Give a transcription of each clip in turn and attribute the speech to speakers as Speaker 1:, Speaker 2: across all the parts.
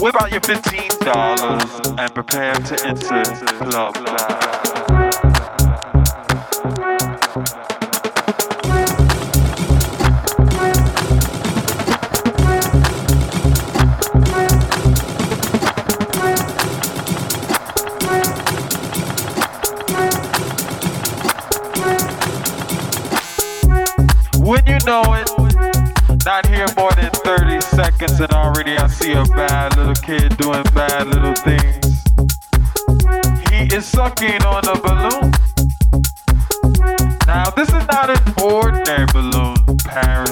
Speaker 1: whip out your $15 and prepare to enter Live. When you know it, not here more than 30 seconds and already I see a bad little kid doing bad little things. He is sucking on a balloon. Now, this is not an ordinary balloon, parents.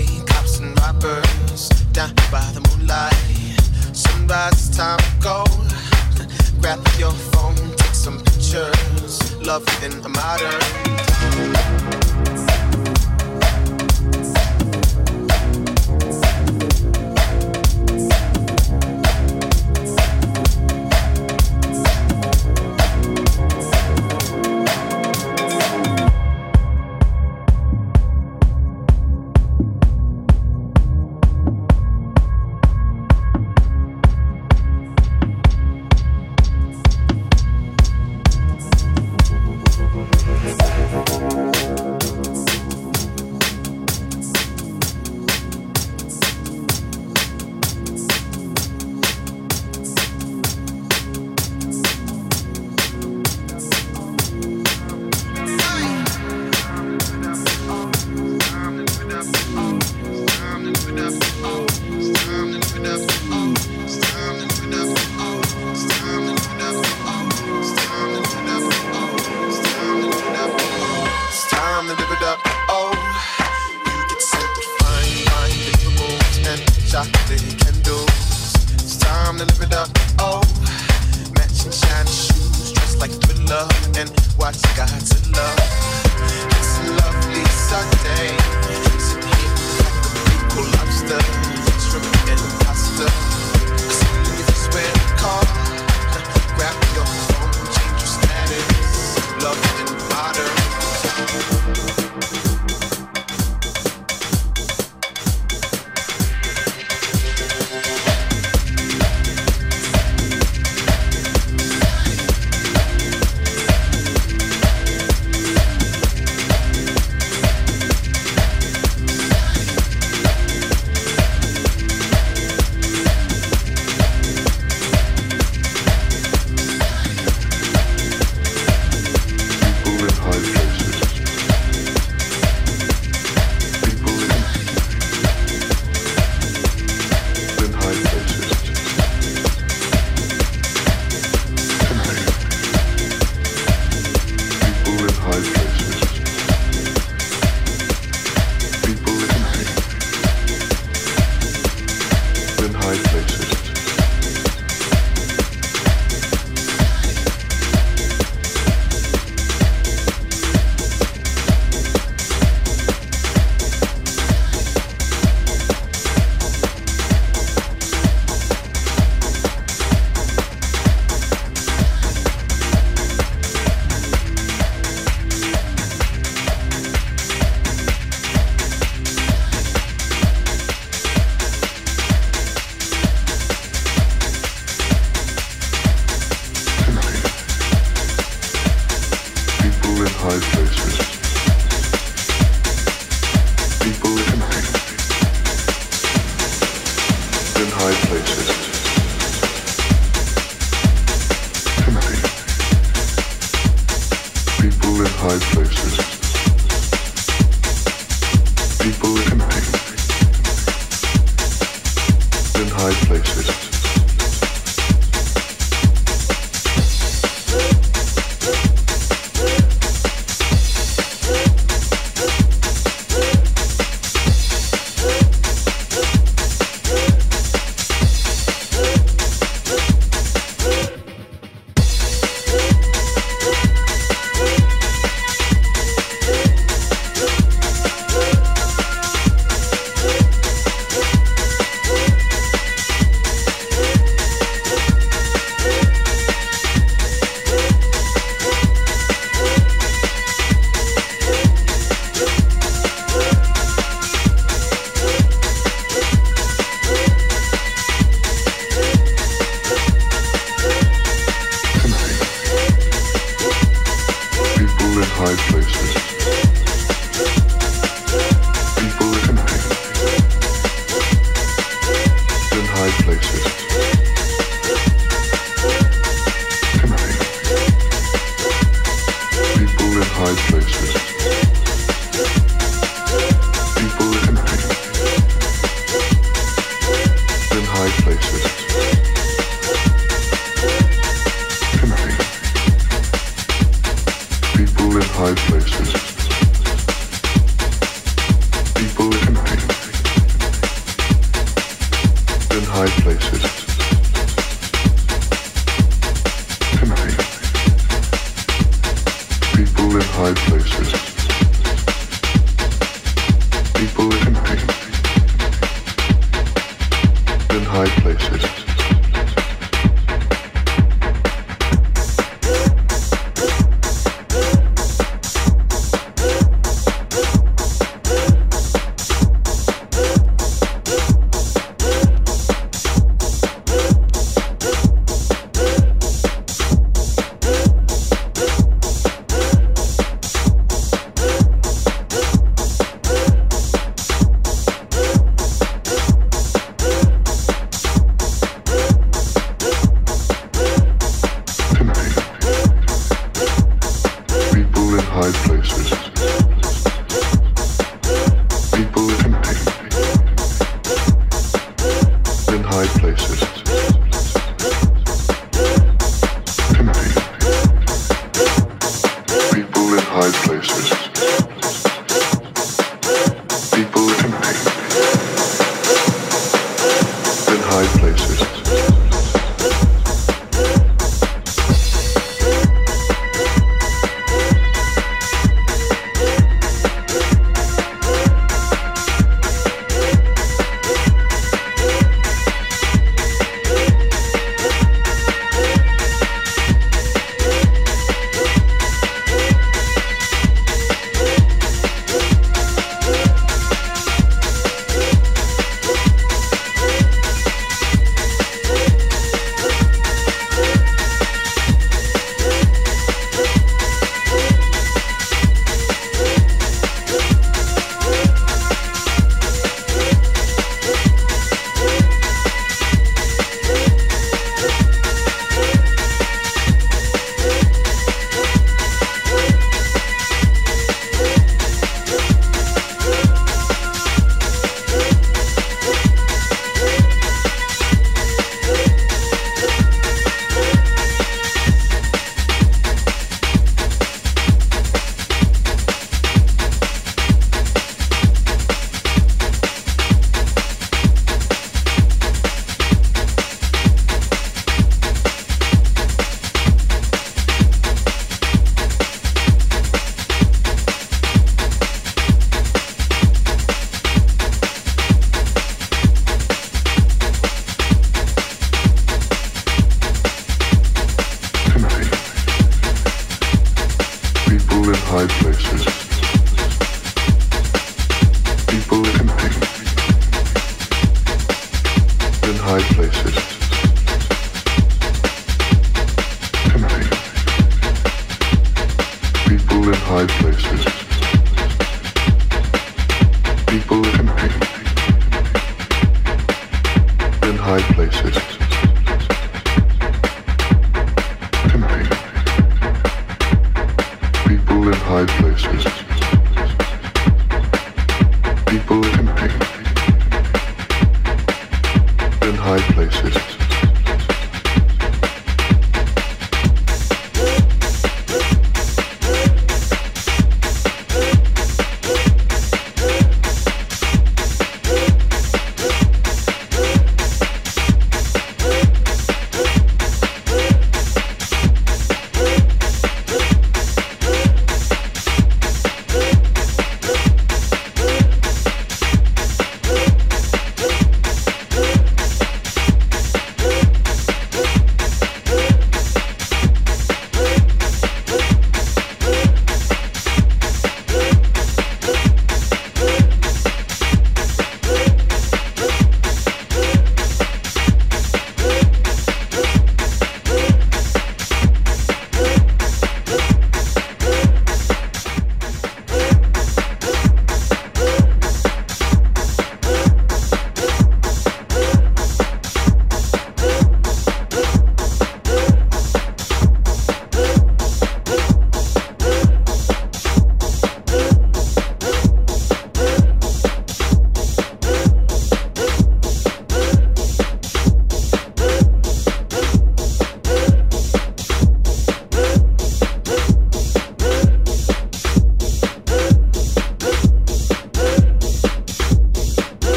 Speaker 1: day, cops and robbers down by the moonlight. Sunrise time to
Speaker 2: go. Grab your phone, take some pictures. Love in
Speaker 3: a modern.